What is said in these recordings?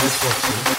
Reflection.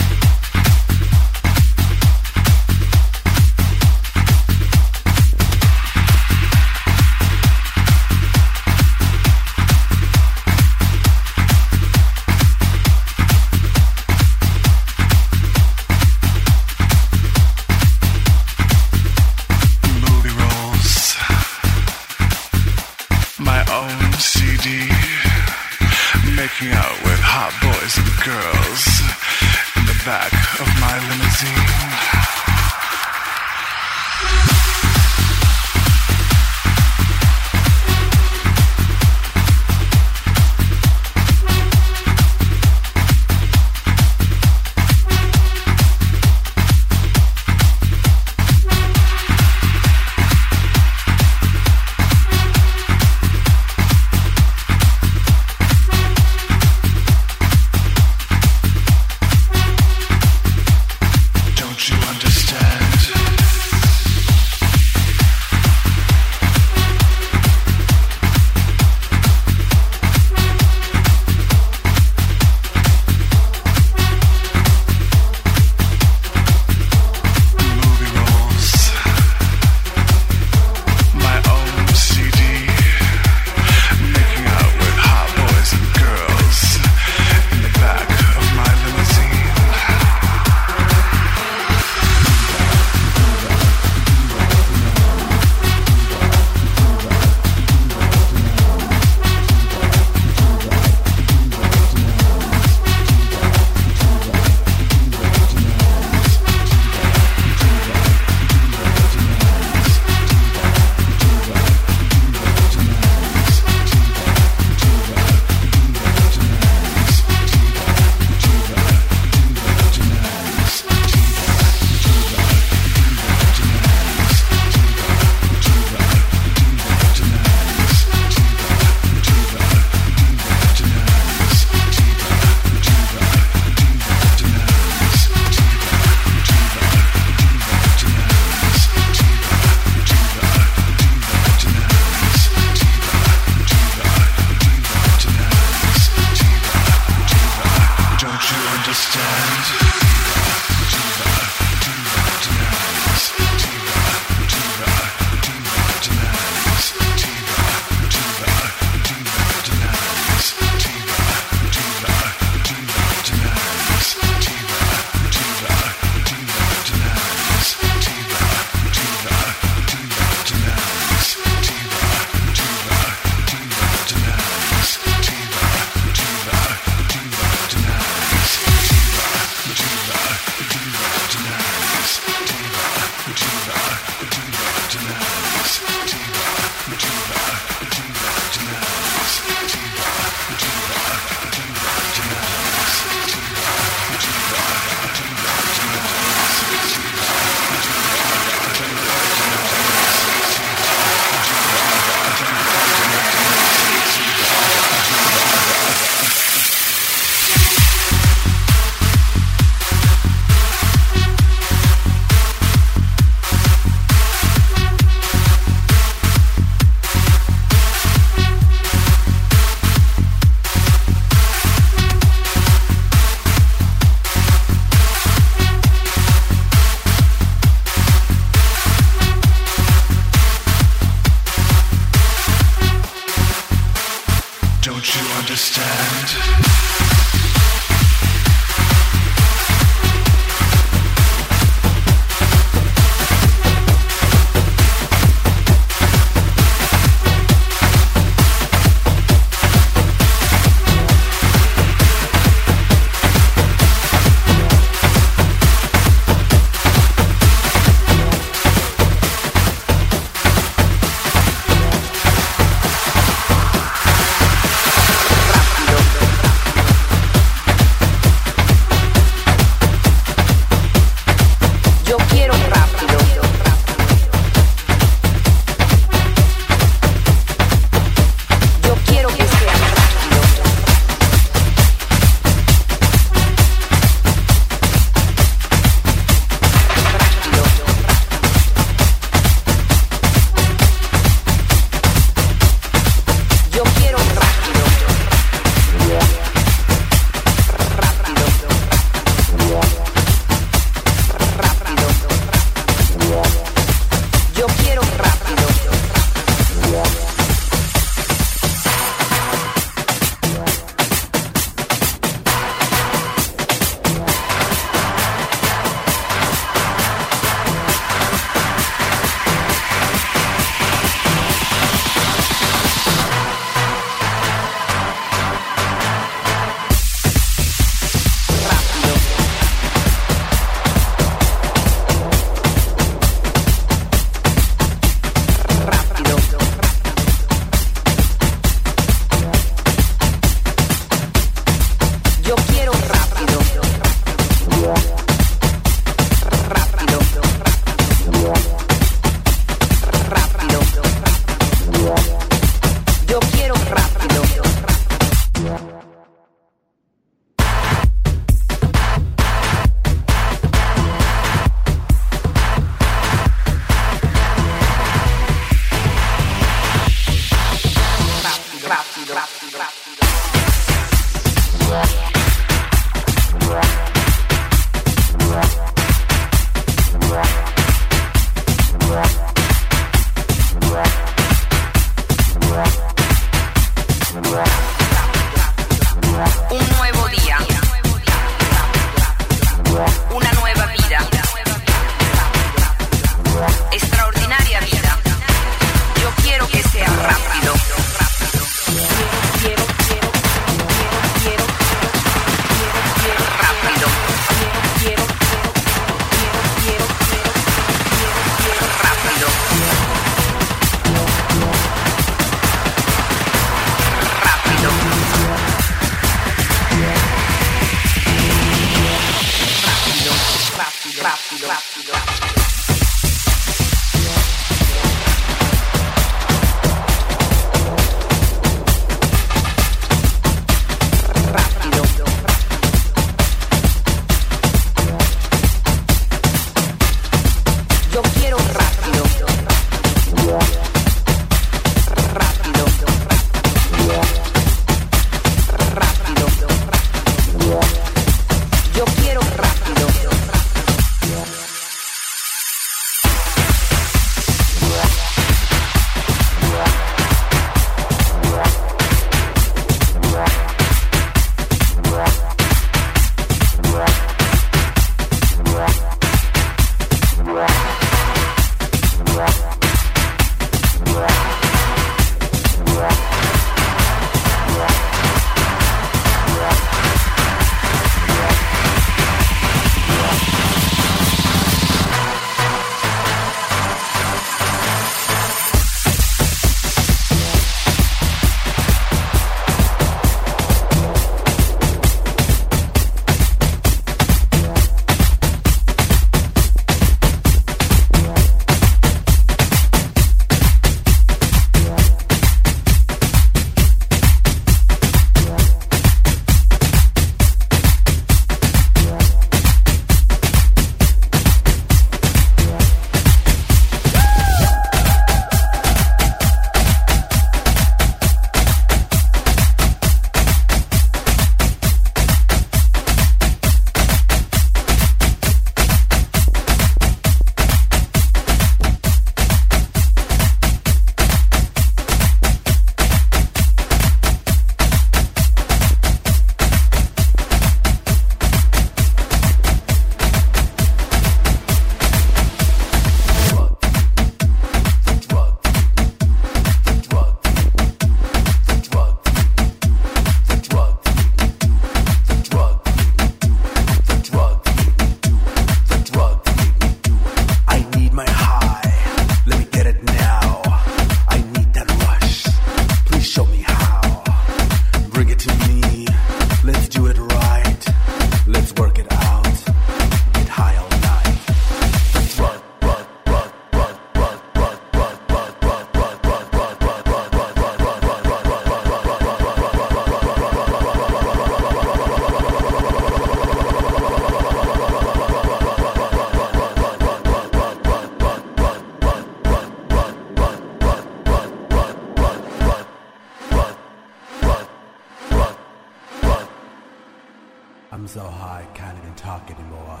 I'm so high, can't even talk anymore.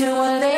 To a